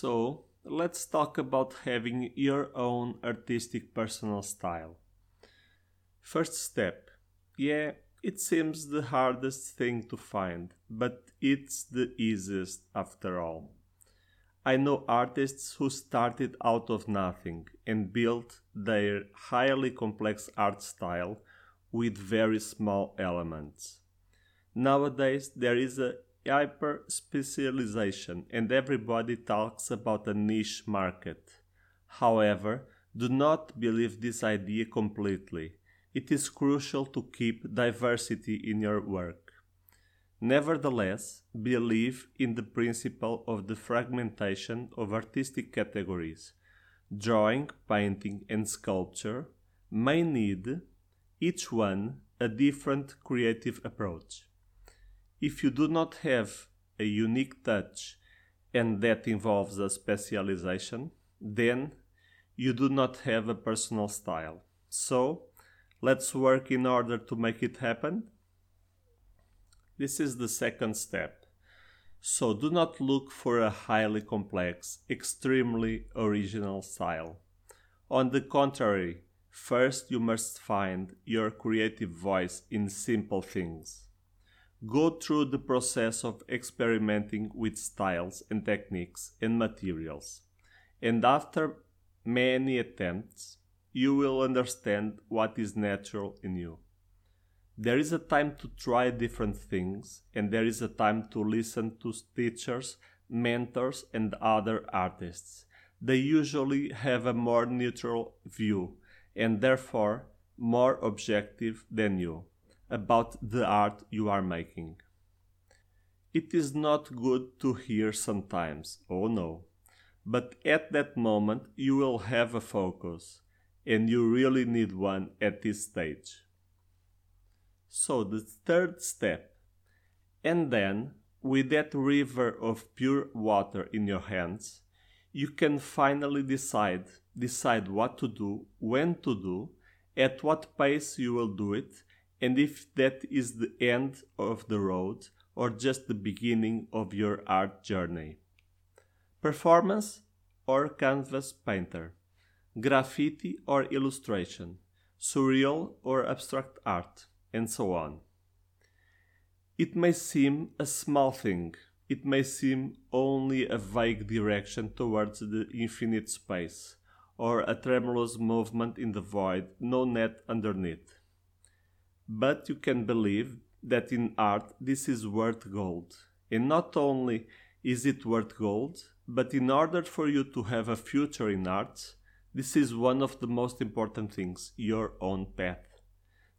So, let's talk about having your own artistic personal style. First step. Yeah, it seems the hardest thing to find, but it's the easiest after all. I know artists who started out of nothing and built their highly complex art style with very small elements. Nowadays, there is a hyper specialization and everybody talks about a niche market. However, do not believe this idea completely. It is crucial to keep diversity in your work. Nevertheless, believe in the principle of the fragmentation of artistic categories. Drawing, painting, and sculpture may need, each one, a different creative approach. If you do not have a unique touch and that involves a specialization, then you do not have a personal style. So, let's work in order to make it happen this is the second step. So do not look for a highly complex, extremely original style. On the contrary, first you must find your creative voice in simple things. Go through the process of experimenting with styles and techniques and materials. And after many attempts, you will understand what is natural in you. There is a time to try different things, and there is a time to listen to teachers, mentors, and other artists. They usually have a more neutral view and therefore more objective than you about the art you are making. It is not good to hear sometimes, oh no, but at that moment you will have a focus, and you really need one at this stage. So the third step. And then, with that river of pure water in your hands, you can finally decide decide what to do, when to do, at what pace you will do it, and if that is the end of the road or just the beginning of your art journey. Performance or canvas painter, graffiti or illustration, surreal or abstract art and so on. It may seem a small thing, it may seem only a vague direction towards the infinite space, or a tremulous movement in the void, no net underneath. But you can believe that in art this is worth gold, and not only is it worth gold, but in order for you to have a future in art, this is one of the most important things your own path.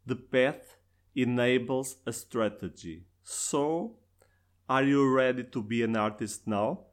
The path enables a strategy. So, are you ready to be an artist now?